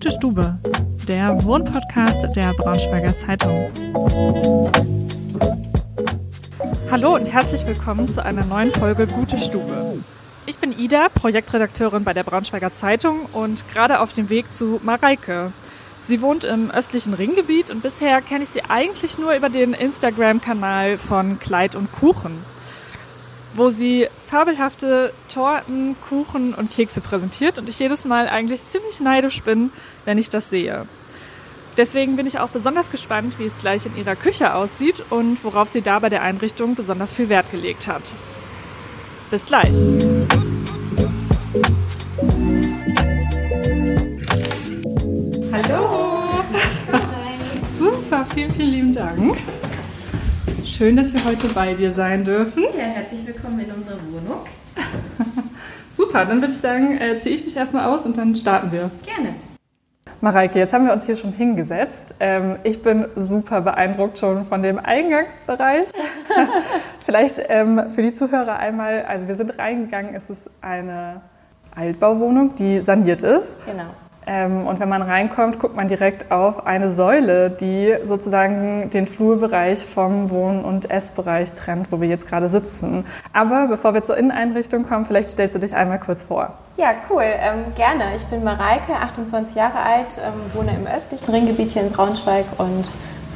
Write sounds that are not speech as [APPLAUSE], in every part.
Gute Stube, der Wohnpodcast der Braunschweiger Zeitung. Hallo und herzlich willkommen zu einer neuen Folge Gute Stube. Ich bin Ida, Projektredakteurin bei der Braunschweiger Zeitung und gerade auf dem Weg zu Mareike. Sie wohnt im östlichen Ringgebiet und bisher kenne ich sie eigentlich nur über den Instagram-Kanal von Kleid und Kuchen wo sie fabelhafte Torten, Kuchen und Kekse präsentiert und ich jedes Mal eigentlich ziemlich neidisch bin, wenn ich das sehe. Deswegen bin ich auch besonders gespannt, wie es gleich in ihrer Küche aussieht und worauf sie da bei der Einrichtung besonders viel Wert gelegt hat. Bis gleich. Hallo. [LAUGHS] Super, vielen, vielen lieben Dank. Schön, dass wir heute bei dir sein dürfen. Ja, herzlich willkommen in unserer Wohnung. [LAUGHS] Super, dann würde ich sagen, äh, ziehe ich mich erstmal aus und dann starten wir. Gerne. Mareike, jetzt haben wir uns hier schon hingesetzt. Ähm, ich bin super beeindruckt schon von dem Eingangsbereich. [LAUGHS] Vielleicht ähm, für die Zuhörer einmal, also wir sind reingegangen, es ist eine Altbauwohnung, die saniert ist. Genau. Ähm, und wenn man reinkommt, guckt man direkt auf eine Säule, die sozusagen den Flurbereich vom Wohn- und Essbereich trennt, wo wir jetzt gerade sitzen. Aber bevor wir zur Inneneinrichtung kommen, vielleicht stellst du dich einmal kurz vor. Ja, cool. Ähm, gerne. Ich bin Mareike, 28 Jahre alt, ähm, wohne im östlichen Ringgebiet hier in Braunschweig und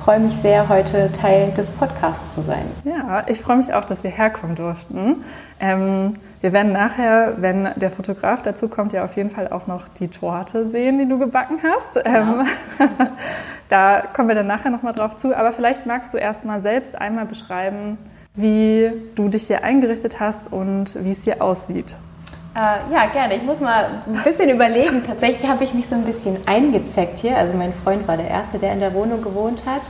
freue mich sehr, heute Teil des Podcasts zu sein. Ja, ich freue mich auch, dass wir herkommen durften. Ähm, wir werden nachher, wenn der Fotograf dazu kommt, ja auf jeden Fall auch noch die Torte sehen, die du gebacken hast. Ähm, [LAUGHS] da kommen wir dann nachher nochmal drauf zu. Aber vielleicht magst du erst mal selbst einmal beschreiben, wie du dich hier eingerichtet hast und wie es hier aussieht. Äh, ja, gerne. Ich muss mal ein bisschen überlegen. Tatsächlich habe ich mich so ein bisschen eingezeckt hier. Also mein Freund war der Erste, der in der Wohnung gewohnt hat.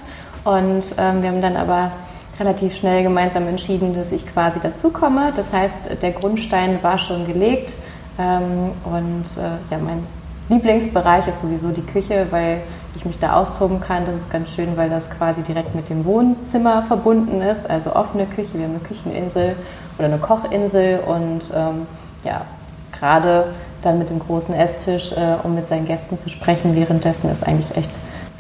Und ähm, wir haben dann aber relativ schnell gemeinsam entschieden, dass ich quasi dazukomme. Das heißt, der Grundstein war schon gelegt. Ähm, und äh, ja, mein Lieblingsbereich ist sowieso die Küche, weil ich mich da austoben kann. Das ist ganz schön, weil das quasi direkt mit dem Wohnzimmer verbunden ist. Also offene Küche. Wir haben eine Kücheninsel oder eine Kochinsel und ähm, ja, gerade dann mit dem großen Esstisch, äh, um mit seinen Gästen zu sprechen, währenddessen ist eigentlich echt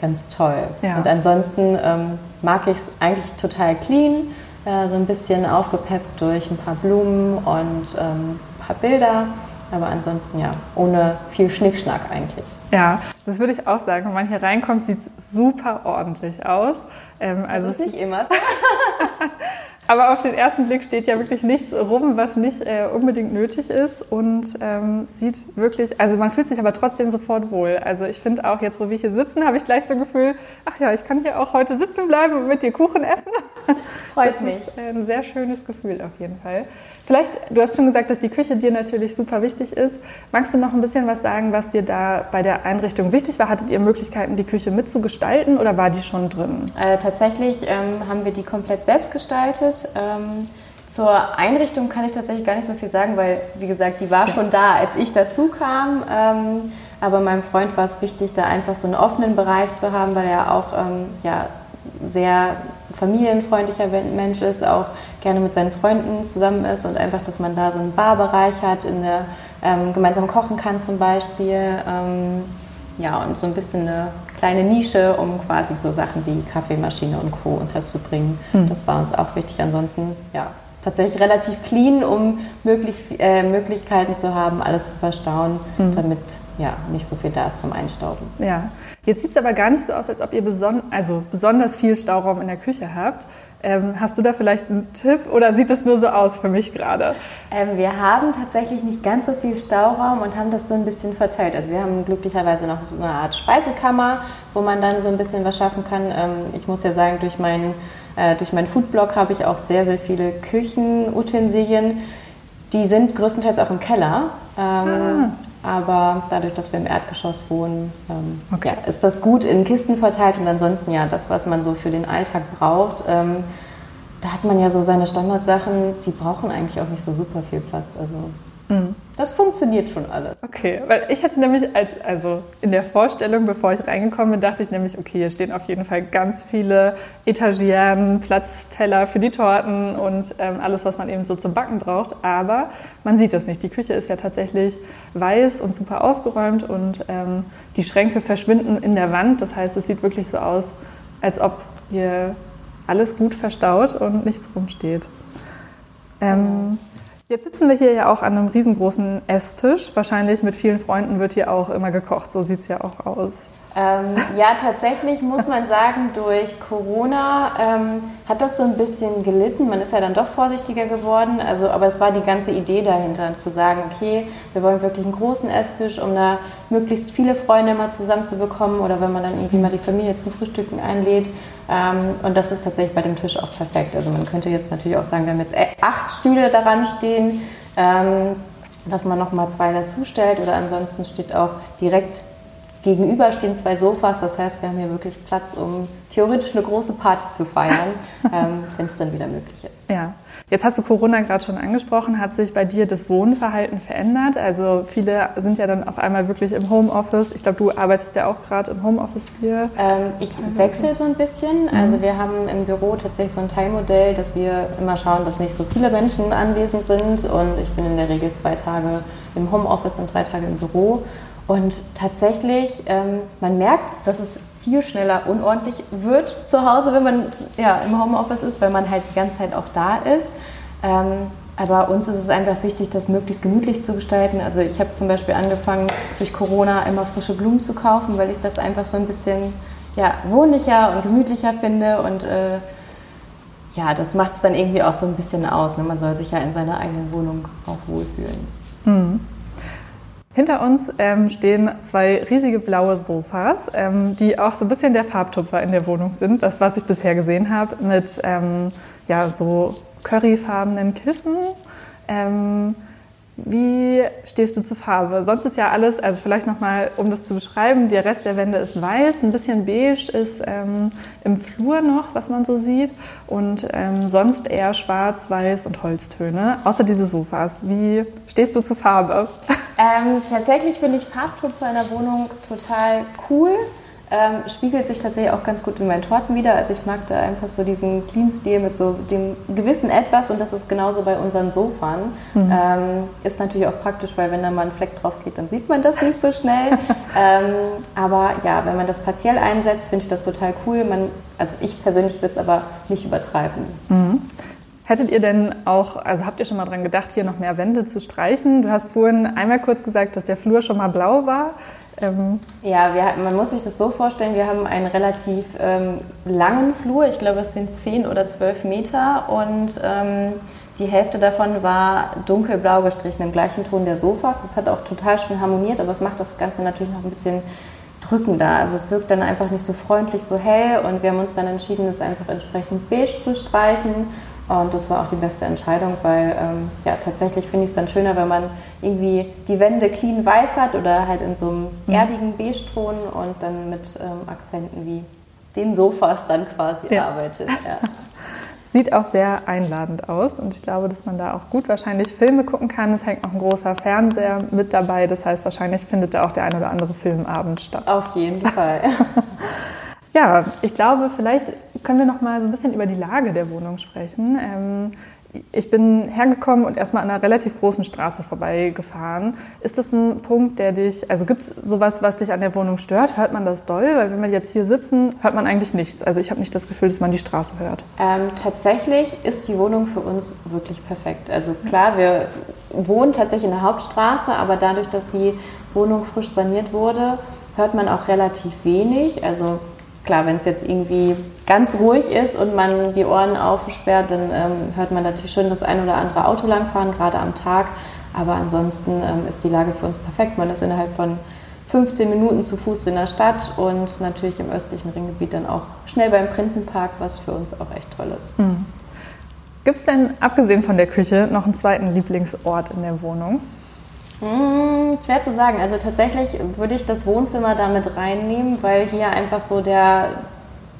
ganz toll. Ja. Und ansonsten ähm, mag ich es eigentlich total clean, äh, so ein bisschen aufgepeppt durch ein paar Blumen und ähm, ein paar Bilder. Aber ansonsten ja, ohne viel Schnickschnack eigentlich. Ja, das würde ich auch sagen. Wenn man hier reinkommt, sieht es super ordentlich aus. Ähm, also das ist nicht [LAUGHS] immer so. [LAUGHS] Aber auf den ersten Blick steht ja wirklich nichts rum, was nicht äh, unbedingt nötig ist und ähm, sieht wirklich, also man fühlt sich aber trotzdem sofort wohl. Also ich finde auch jetzt, wo wir hier sitzen, habe ich gleich so ein Gefühl, ach ja, ich kann hier auch heute sitzen bleiben und mit dir Kuchen essen. [LAUGHS] Freut mich. Ist ein sehr schönes Gefühl auf jeden Fall. Vielleicht, du hast schon gesagt, dass die Küche dir natürlich super wichtig ist. Magst du noch ein bisschen was sagen, was dir da bei der Einrichtung wichtig war? Hattet ihr Möglichkeiten, die Küche mitzugestalten oder war die schon drin? Äh, tatsächlich ähm, haben wir die komplett selbst gestaltet. Ähm, zur Einrichtung kann ich tatsächlich gar nicht so viel sagen, weil, wie gesagt, die war schon da, als ich dazu kam. Ähm, aber meinem Freund war es wichtig, da einfach so einen offenen Bereich zu haben, weil er auch ähm, ja, sehr familienfreundlicher Mensch ist, auch gerne mit seinen Freunden zusammen ist und einfach, dass man da so einen Barbereich hat, in der ähm, gemeinsam kochen kann zum Beispiel. Ähm, ja, und so ein bisschen eine kleine Nische, um quasi so Sachen wie Kaffeemaschine und Co. unterzubringen. Mhm. Das war uns auch wichtig. Ansonsten, ja, tatsächlich relativ clean, um möglich, äh, Möglichkeiten zu haben, alles zu verstauen, mhm. damit ja, nicht so viel da ist zum Einstauben. Ja, jetzt sieht es aber gar nicht so aus, als ob ihr beson also besonders viel Stauraum in der Küche habt. Ähm, hast du da vielleicht einen Tipp oder sieht es nur so aus für mich gerade? Ähm, wir haben tatsächlich nicht ganz so viel Stauraum und haben das so ein bisschen verteilt. Also wir haben glücklicherweise noch so eine Art Speisekammer, wo man dann so ein bisschen was schaffen kann. Ähm, ich muss ja sagen, durch meinen, äh, durch meinen Foodblog habe ich auch sehr, sehr viele Küchenutensilien. Die sind größtenteils auch im Keller. Ähm, ah. Aber dadurch, dass wir im Erdgeschoss wohnen, ähm, okay. ja, ist das gut in Kisten verteilt und ansonsten ja, das, was man so für den Alltag braucht. Ähm, da hat man ja so seine Standardsachen, die brauchen eigentlich auch nicht so super viel Platz. Also mhm. Das funktioniert schon alles. Okay, weil ich hatte nämlich als, also in der Vorstellung, bevor ich reingekommen bin, dachte ich nämlich, okay, hier stehen auf jeden Fall ganz viele Etagieren, Platzteller für die Torten und ähm, alles, was man eben so zum Backen braucht. Aber man sieht das nicht. Die Küche ist ja tatsächlich weiß und super aufgeräumt und ähm, die Schränke verschwinden in der Wand. Das heißt, es sieht wirklich so aus, als ob hier alles gut verstaut und nichts rumsteht. Ähm, Jetzt sitzen wir hier ja auch an einem riesengroßen Esstisch. Wahrscheinlich mit vielen Freunden wird hier auch immer gekocht. So sieht es ja auch aus. Ähm, ja, tatsächlich muss man sagen, durch Corona ähm, hat das so ein bisschen gelitten. Man ist ja dann doch vorsichtiger geworden. Also, aber es war die ganze Idee dahinter, zu sagen, okay, wir wollen wirklich einen großen Esstisch, um da möglichst viele Freunde mal zusammenzubekommen oder wenn man dann irgendwie mal die Familie zum Frühstücken einlädt. Ähm, und das ist tatsächlich bei dem Tisch auch perfekt. Also man könnte jetzt natürlich auch sagen, wir haben jetzt acht Stühle daran stehen ähm, dass man noch mal zwei dazustellt oder ansonsten steht auch direkt Gegenüber stehen zwei Sofas, das heißt, wir haben hier wirklich Platz, um theoretisch eine große Party zu feiern, [LAUGHS] ähm, wenn es dann wieder möglich ist. Ja, jetzt hast du Corona gerade schon angesprochen. Hat sich bei dir das Wohnverhalten verändert? Also viele sind ja dann auf einmal wirklich im Homeoffice. Ich glaube, du arbeitest ja auch gerade im Homeoffice hier. Ähm, ich wechsle so ein bisschen. Mhm. Also wir haben im Büro tatsächlich so ein Teilmodell, dass wir immer schauen, dass nicht so viele Menschen anwesend sind. Und ich bin in der Regel zwei Tage im Homeoffice und drei Tage im Büro. Und tatsächlich, ähm, man merkt, dass es viel schneller unordentlich wird zu Hause, wenn man ja, im Homeoffice ist, weil man halt die ganze Zeit auch da ist. Ähm, aber uns ist es einfach wichtig, das möglichst gemütlich zu gestalten. Also ich habe zum Beispiel angefangen, durch Corona immer frische Blumen zu kaufen, weil ich das einfach so ein bisschen ja, wohnlicher und gemütlicher finde. Und äh, ja, das macht es dann irgendwie auch so ein bisschen aus. Ne? Man soll sich ja in seiner eigenen Wohnung auch wohlfühlen. Mhm. Hinter uns ähm, stehen zwei riesige blaue Sofas, ähm, die auch so ein bisschen der Farbtupfer in der Wohnung sind. Das, was ich bisher gesehen habe, mit ähm, ja, so curryfarbenen Kissen. Ähm, wie stehst du zur Farbe? Sonst ist ja alles, also vielleicht nochmal, um das zu beschreiben, der Rest der Wände ist weiß, ein bisschen beige ist ähm, im Flur noch, was man so sieht. Und ähm, sonst eher schwarz, weiß und Holztöne, außer diese Sofas. Wie stehst du zur Farbe? Ähm, tatsächlich finde ich Farbtupfer in der Wohnung total cool. Ähm, spiegelt sich tatsächlich auch ganz gut in meinen Torten wieder. Also ich mag da einfach so diesen Clean-Stil mit so dem gewissen Etwas und das ist genauso bei unseren Sofern. Mhm. Ähm, ist natürlich auch praktisch, weil wenn da mal ein Fleck drauf geht, dann sieht man das nicht so schnell. [LAUGHS] ähm, aber ja, wenn man das partiell einsetzt, finde ich das total cool. Man, also ich persönlich würde es aber nicht übertreiben. Mhm. Hättet ihr denn auch, also habt ihr schon mal dran gedacht, hier noch mehr Wände zu streichen? Du hast vorhin einmal kurz gesagt, dass der Flur schon mal blau war. Ähm ja, wir, man muss sich das so vorstellen, wir haben einen relativ ähm, langen Flur, ich glaube es sind 10 oder 12 Meter und ähm, die Hälfte davon war dunkelblau gestrichen, im gleichen Ton der Sofas. Das hat auch total schön harmoniert, aber es macht das Ganze natürlich noch ein bisschen drückender. Also es wirkt dann einfach nicht so freundlich, so hell und wir haben uns dann entschieden, es einfach entsprechend beige zu streichen und das war auch die beste Entscheidung, weil ähm, ja, tatsächlich finde ich es dann schöner, wenn man irgendwie die Wände clean weiß hat oder halt in so einem mhm. erdigen Beige-Ton und dann mit ähm, Akzenten wie den Sofas dann quasi ja. arbeitet. [LAUGHS] Ja. Sieht auch sehr einladend aus und ich glaube, dass man da auch gut wahrscheinlich Filme gucken kann. Es hängt noch ein großer Fernseher mit dabei, das heißt, wahrscheinlich findet da auch der ein oder andere Filmabend statt. Auf jeden Fall. [LAUGHS] Ja, ich glaube, vielleicht können wir noch mal so ein bisschen über die Lage der Wohnung sprechen. Ähm, ich bin hergekommen und erstmal an einer relativ großen Straße vorbeigefahren. Ist das ein Punkt, der dich, also gibt es sowas, was dich an der Wohnung stört? Hört man das doll? Weil wenn wir jetzt hier sitzen, hört man eigentlich nichts. Also ich habe nicht das Gefühl, dass man die Straße hört. Ähm, tatsächlich ist die Wohnung für uns wirklich perfekt. Also klar, wir wohnen tatsächlich in der Hauptstraße, aber dadurch, dass die Wohnung frisch saniert wurde, hört man auch relativ wenig. Also klar, wenn es jetzt irgendwie ganz ruhig ist und man die Ohren aufsperrt, dann ähm, hört man natürlich schon das ein oder andere Auto langfahren, gerade am Tag. Aber ansonsten ähm, ist die Lage für uns perfekt. Man ist innerhalb von 15 Minuten zu Fuß in der Stadt und natürlich im östlichen Ringgebiet dann auch schnell beim Prinzenpark, was für uns auch echt toll ist. Mhm. Gibt es denn, abgesehen von der Küche, noch einen zweiten Lieblingsort in der Wohnung? Hm, schwer zu sagen. Also tatsächlich würde ich das Wohnzimmer damit reinnehmen, weil hier einfach so der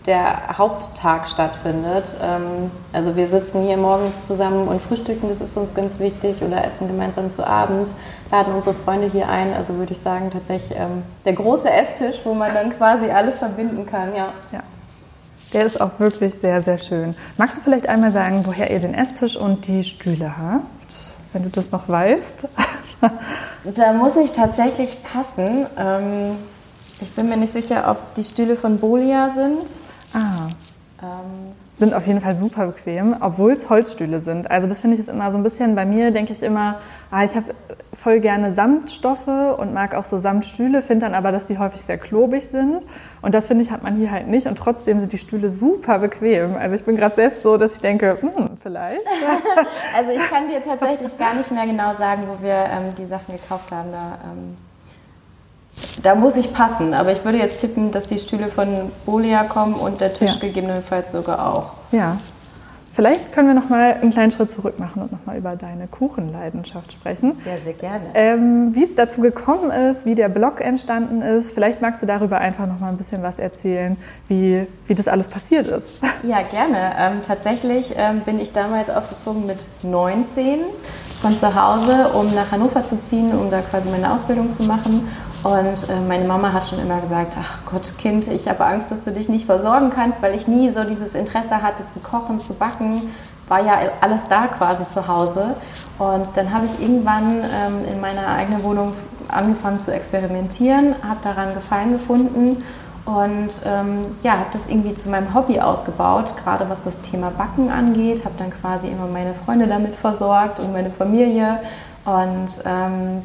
der Haupttag stattfindet. Ähm, also wir sitzen hier morgens zusammen und frühstücken, das ist uns ganz wichtig, oder essen gemeinsam zu Abend, laden unsere Freunde hier ein. Also würde ich sagen, tatsächlich ähm, der große Esstisch, wo man dann quasi alles verbinden kann. Ja. ja. Der ist auch wirklich sehr, sehr schön. Magst du vielleicht einmal sagen, woher ihr den Esstisch und die Stühle habt, wenn du das noch weißt? [LAUGHS] da muss ich tatsächlich passen. Ähm, ich bin mir nicht sicher, ob die Stühle von Bolia sind. Ah. Ähm, sind auf jeden Fall super bequem, obwohl es Holzstühle sind. Also das finde ich ist immer so ein bisschen, bei mir denke ich immer, ah, ich habe voll gerne Samtstoffe und mag auch so Samtstühle, finde dann aber, dass die häufig sehr klobig sind. Und das finde ich hat man hier halt nicht und trotzdem sind die Stühle super bequem. Also ich bin gerade selbst so, dass ich denke, hm, vielleicht. [LAUGHS] also ich kann dir tatsächlich gar nicht mehr genau sagen, wo wir ähm, die Sachen gekauft haben. Da, ähm da muss ich passen, aber ich würde jetzt tippen, dass die Stühle von Bolia kommen und der Tisch ja. gegebenenfalls sogar auch. Ja. Vielleicht können wir noch mal einen kleinen Schritt zurück machen und noch mal über deine Kuchenleidenschaft sprechen. Sehr, sehr gerne. Ähm, wie es dazu gekommen ist, wie der Blog entstanden ist. Vielleicht magst du darüber einfach noch mal ein bisschen was erzählen, wie, wie das alles passiert ist. [LAUGHS] Ja, gerne. Ähm, tatsächlich ähm, bin ich damals ausgezogen mit 19 von zu Hause, um nach Hannover zu ziehen, um da quasi meine Ausbildung zu machen. Und äh, meine Mama hat schon immer gesagt, ach Gott, Kind, ich habe Angst, dass du dich nicht versorgen kannst, weil ich nie so dieses Interesse hatte zu kochen, zu backen. War ja alles da quasi zu Hause. Und dann habe ich irgendwann ähm, in meiner eigenen Wohnung angefangen zu experimentieren, habe daran Gefallen gefunden und ähm, ja, habe das irgendwie zu meinem Hobby ausgebaut, gerade was das Thema Backen angeht. Habe dann quasi immer meine Freunde damit versorgt und meine Familie. Und ähm,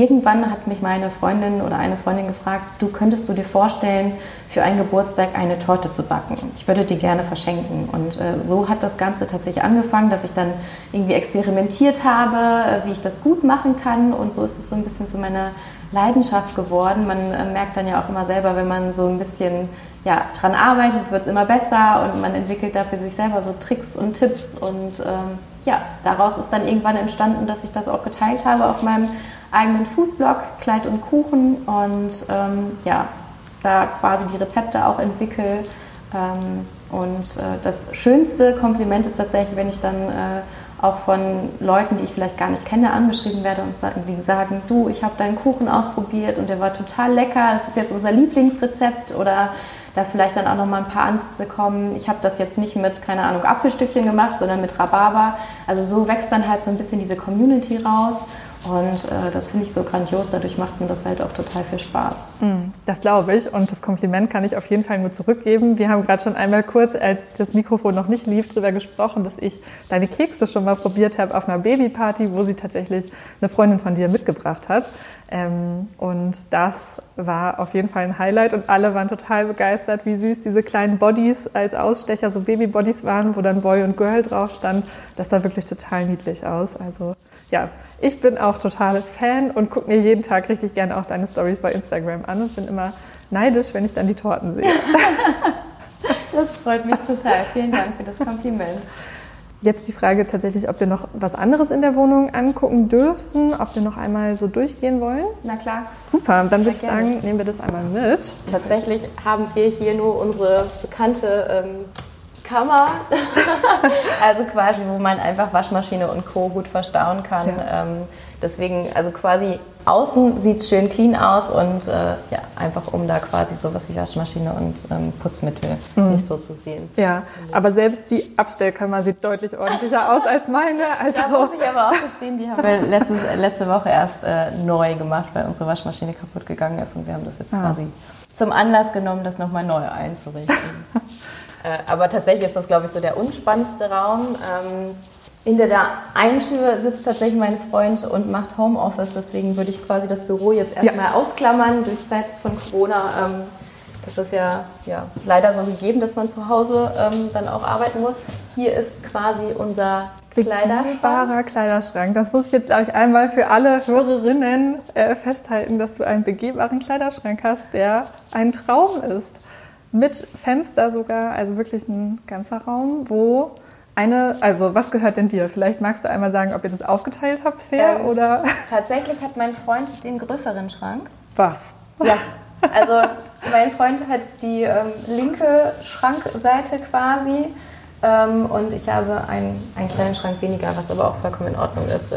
irgendwann hat mich meine Freundin oder eine Freundin gefragt, du könntest du dir vorstellen, für einen Geburtstag eine Torte zu backen. Ich würde die gerne verschenken. Und äh, so hat das Ganze tatsächlich angefangen, dass ich dann irgendwie experimentiert habe, äh, wie ich das gut machen kann. Und so ist es so ein bisschen zu meiner Leidenschaft geworden. Man äh, merkt dann ja auch immer selber, wenn man so ein bisschen ja, dran arbeitet, wird es immer besser und man entwickelt da für sich selber so Tricks und Tipps. Und ähm, ja, daraus ist dann irgendwann entstanden, dass ich das auch geteilt habe auf meinem eigenen Foodblog Kleid und Kuchen und ähm, ja, da quasi die Rezepte auch entwickle. Ähm, und äh, das schönste Kompliment ist tatsächlich, wenn ich dann äh, auch von Leuten, die ich vielleicht gar nicht kenne, angeschrieben werde und die sagen, du, ich habe deinen Kuchen ausprobiert und der war total lecker, das ist jetzt unser Lieblingsrezept oder da vielleicht dann auch noch mal ein paar Ansätze kommen. Ich habe das jetzt nicht mit, keine Ahnung, Apfelstückchen gemacht, sondern mit Rhabarber. Also so wächst dann halt so ein bisschen diese Community raus und äh, das finde ich so grandios, dadurch macht mir das halt auch total viel Spaß. Mm, das glaube ich und das Kompliment kann ich auf jeden Fall nur zurückgeben. Wir haben gerade schon einmal kurz, als das Mikrofon noch nicht lief, darüber gesprochen, dass ich deine Kekse schon mal probiert habe auf einer Babyparty, wo sie tatsächlich eine Freundin von dir mitgebracht hat. Ähm, und das war auf jeden Fall ein Highlight und alle waren total begeistert, wie süß diese kleinen Bodies als Ausstecher, so Babybodies waren, wo dann Boy und Girl drauf stand. Das sah wirklich total niedlich aus. Also ja, ich bin auch total Fan und gucke mir jeden Tag richtig gerne auch deine Stories bei Instagram an und bin immer neidisch, wenn ich dann die Torten sehe. [LAUGHS] das freut mich total. Vielen Dank für das Kompliment. Jetzt die Frage tatsächlich, ob wir noch was anderes in der Wohnung angucken dürfen, ob wir noch einmal so durchgehen wollen. Na klar. Super, dann würde ich sagen, nehmen wir das einmal mit. Tatsächlich haben wir hier nur unsere bekannte ähm, Kammer, [LAUGHS] also quasi, wo man einfach Waschmaschine und Co. gut verstauen kann. Ja. Ähm, deswegen, also quasi außen sieht es schön clean aus und äh, ja, einfach um da quasi sowas wie Waschmaschine und ähm, Putzmittel mhm. nicht so zu sehen. Ja, aber selbst die Abstellkammer sieht deutlich ordentlicher aus als meine. [LAUGHS] Also da muss ich aber auch verstehen, die haben [LAUGHS] wir letztens, letzte Woche erst äh, neu gemacht, weil unsere Waschmaschine kaputt gegangen ist und wir haben das jetzt ah. quasi zum Anlass genommen, das nochmal neu einzurichten. Äh, aber tatsächlich ist das, glaube ich, so der unspannendste Raum. Ähm, hinter der einen Tür sitzt tatsächlich mein Freund und macht Homeoffice. Deswegen würde ich quasi das Büro jetzt erstmal ja. ausklammern durch Zeit von Corona. Ähm, das ist ja, ja leider so gegeben, dass man zu Hause ähm, dann auch arbeiten muss. Hier ist quasi unser Kleiderschrank. Kleiderschrank. Das muss ich jetzt, glaube ich, einmal für alle Hörerinnen äh, festhalten, dass du einen begehbaren Kleiderschrank hast, der ein Traum ist mit Fenster sogar, also wirklich ein ganzer Raum, wo eine, also was gehört denn dir? Vielleicht magst du einmal sagen, ob ihr das aufgeteilt habt, fair ähm, oder? Tatsächlich hat mein Freund den größeren Schrank. Was? Ja, also mein Freund hat die ähm, linke Schrankseite quasi ähm, und ich habe einen, einen kleinen Schrank weniger, was aber auch vollkommen in Ordnung ist.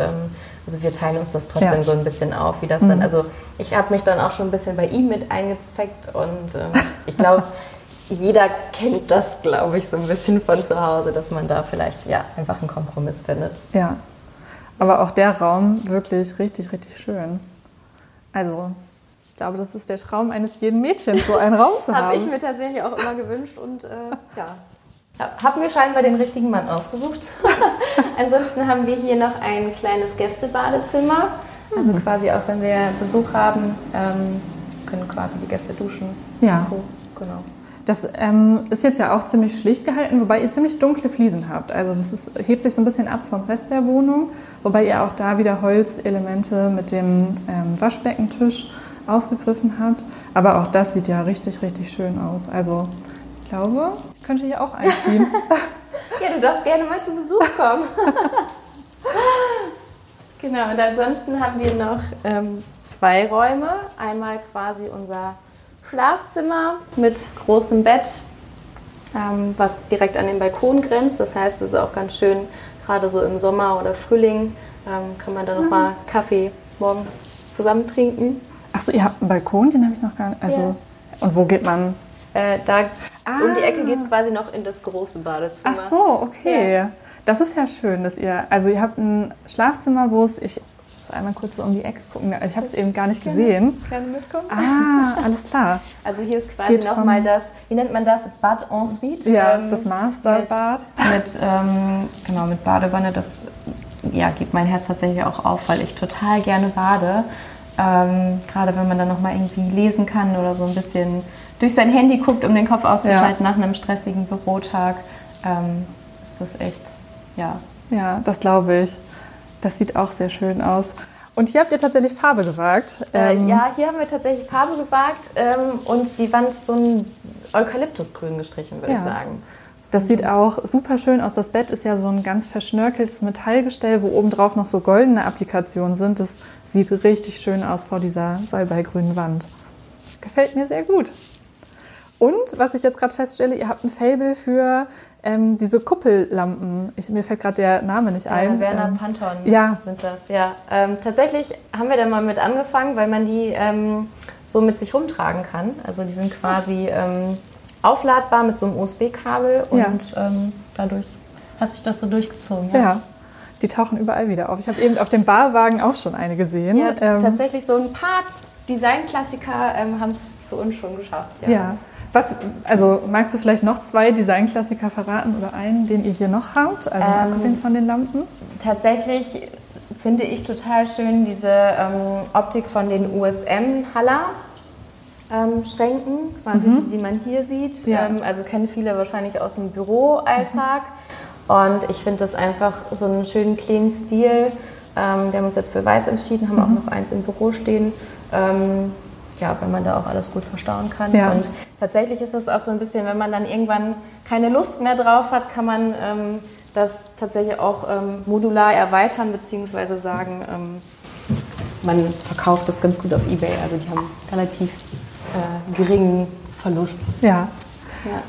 Also wir teilen uns das trotzdem ja. so ein bisschen auf, wie das mhm. dann. Also ich habe mich dann auch schon ein bisschen bei ihm mit eingezeckt und ähm, ich glaube, [LAUGHS] jeder kennt das, glaube ich, so ein bisschen von zu Hause, dass man da vielleicht ja einfach einen Kompromiss findet. Ja, aber auch der Raum wirklich richtig, richtig schön. Also ich glaube, das ist der Traum eines jeden Mädchens, so einen Raum zu [LAUGHS] haben. Habe ich mir tatsächlich auch immer gewünscht und äh, ja, haben wir scheinbar den richtigen Mann ausgesucht. [LAUGHS] Ansonsten haben wir hier noch ein kleines Gästebadezimmer. Also mhm. quasi auch wenn wir Besuch haben, ähm, können quasi die Gäste duschen. Ja. Genau. Das ähm, ist jetzt ja auch ziemlich schlicht gehalten, wobei ihr ziemlich dunkle Fliesen habt. Also das ist, hebt sich so ein bisschen ab vom Rest der Wohnung, wobei ihr auch da wieder Holzelemente mit dem ähm, Waschbeckentisch aufgegriffen habt. Aber auch das sieht ja richtig, richtig schön aus. Also ich glaube, ich könnte hier auch einziehen. [LAUGHS] [LAUGHS] ja, du darfst gerne mal zu Besuch kommen. [LAUGHS] genau, und ansonsten haben wir noch ähm, zwei Räume. Einmal quasi unser Schlafzimmer mit großem Bett, ähm, was direkt an den Balkon grenzt. Das heißt, es ist auch ganz schön, gerade so im Sommer oder Frühling, ähm, kann man da noch mhm. mal Kaffee morgens zusammen trinken. Achso, ihr habt einen Balkon, den habe ich noch gar nicht. Also, ja. Und wo geht man? Äh, da ah. um die Ecke geht es quasi noch in das große Badezimmer. Ach so, okay. Ja. Das ist ja schön, dass ihr, also ihr habt ein Schlafzimmer, wo es, ich muss einmal kurz so um die Ecke gucken. Ich habe es eben gar nicht gesehen. Gerne mitkommen. Ah, alles klar. [LAUGHS] Also hier ist quasi nochmal das, wie nennt man das, Bad en suite. Ja, ähm, das Masterbad. Mit, mit ähm, genau, mit Badewanne. Das ja, geht mein Herz tatsächlich auch auf, weil ich total gerne bade. Ähm, gerade wenn man dann nochmal irgendwie lesen kann oder so ein bisschen durch sein Handy guckt, um den Kopf auszuschalten ja. nach einem stressigen Bürotag, ähm, ist das echt, ja. Ja, das glaube ich. Das sieht auch sehr schön aus. Und hier habt ihr tatsächlich Farbe gewagt. Äh, ähm, ja, hier haben wir tatsächlich Farbe gewagt ähm, und die Wand so ein Eukalyptusgrün gestrichen, würde ja. ich sagen. Das sieht auch super schön aus. Das Bett ist ja so ein ganz verschnörkeltes Metallgestell, wo obendrauf noch so goldene Applikationen sind. Das sieht richtig schön aus vor dieser salbeigrünen Wand. Gefällt mir sehr gut. Und was ich jetzt gerade feststelle, ihr habt ein Fable für ähm, diese Kuppellampen. Ich, mir fällt gerade der Name nicht ein. Ja, Werner ähm, Panton ja. sind das, ja. Ähm, tatsächlich haben wir da mal mit angefangen, weil man die ähm, so mit sich rumtragen kann. Also die sind quasi ähm, aufladbar mit so einem USB-Kabel und ja. Ähm, dadurch hat sich das so durchgezogen. Ja. ja. Die tauchen überall wieder auf. Ich habe eben auf dem Barwagen auch schon eine gesehen. Ja, tatsächlich so ein paar Designklassiker haben es zu uns schon geschafft. ja. ja. Was, also magst du vielleicht noch zwei Designklassiker verraten oder einen, den ihr hier noch habt, also ähm, abgesehen von den Lampen? Tatsächlich finde ich total schön diese ähm, Optik von den USM Haller. Ähm, Schränken, quasi mhm. die, die man hier sieht. Ja. Ähm, also kennen viele wahrscheinlich aus dem Büroalltag. Mhm. Und ich finde das einfach so einen schönen clean Stil. Ähm, wir haben uns jetzt für weiß entschieden, haben mhm. auch noch eins im Büro stehen. Ähm, ja, wenn man da auch alles gut verstauen kann. Ja. Und tatsächlich ist das auch so ein bisschen, wenn man dann irgendwann keine Lust mehr drauf hat, kann man ähm, das tatsächlich auch ähm, modular erweitern, beziehungsweise sagen, man verkauft das ganz gut auf Ebay. Also die haben relativ äh, geringen Verlust. Ja. ja.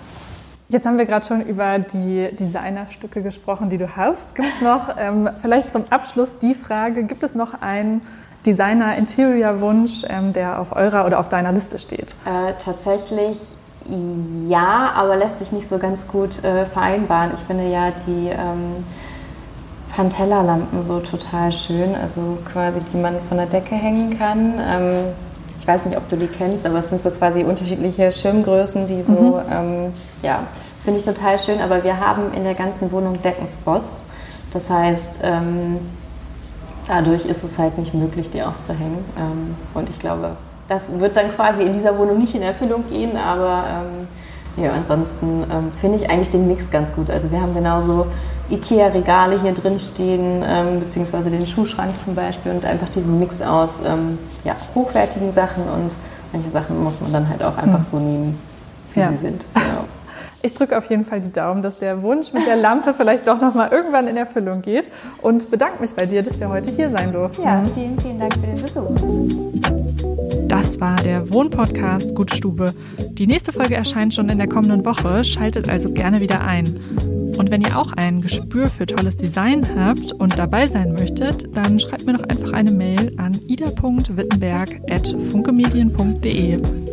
Jetzt haben wir gerade schon über die Designerstücke gesprochen, die du hast. Gibt es noch, ähm, vielleicht zum Abschluss die Frage, gibt es noch ein Designer-Interior-Wunsch, ähm, der auf eurer oder auf deiner Liste steht? Äh, tatsächlich ja, aber lässt sich nicht so ganz gut äh, vereinbaren. Ich finde ja die ähm, Pantella-Lampen so total schön, also quasi die man von der Decke hängen kann. Ähm, ich weiß nicht, ob du die kennst, aber es sind so quasi unterschiedliche Schirmgrößen, die so, mhm. ähm, ja, finde ich total schön. Aber wir haben in der ganzen Wohnung Deckenspots. Das heißt, ähm, dadurch ist es halt nicht möglich, die aufzuhängen. Ähm, und ich glaube, das wird dann quasi in dieser Wohnung nicht in Erfüllung gehen, aber ähm, ja, ansonsten ähm, finde ich eigentlich den Mix ganz gut. Also wir haben genauso Ikea-Regale hier drin stehen, ähm, beziehungsweise den Schuhschrank zum Beispiel und einfach diesen Mix aus ähm, ja, hochwertigen Sachen und manche Sachen muss man dann halt auch einfach hm. so nehmen, wie ja. sie sind. [LAUGHS] Genau. Ich drücke auf jeden Fall die Daumen, dass der Wunsch mit der Lampe vielleicht doch noch mal irgendwann in Erfüllung geht und bedanke mich bei dir, dass wir heute hier sein durften. Ja, vielen, vielen Dank für den Besuch. War der Wohnpodcast Gute Stube. Die nächste Folge erscheint schon in der kommenden Woche. Schaltet also gerne wieder ein. Und wenn ihr auch ein Gespür für tolles Design habt und dabei sein möchtet, dann schreibt mir doch einfach eine Mail an ida.wittenberg.funkemedien.de.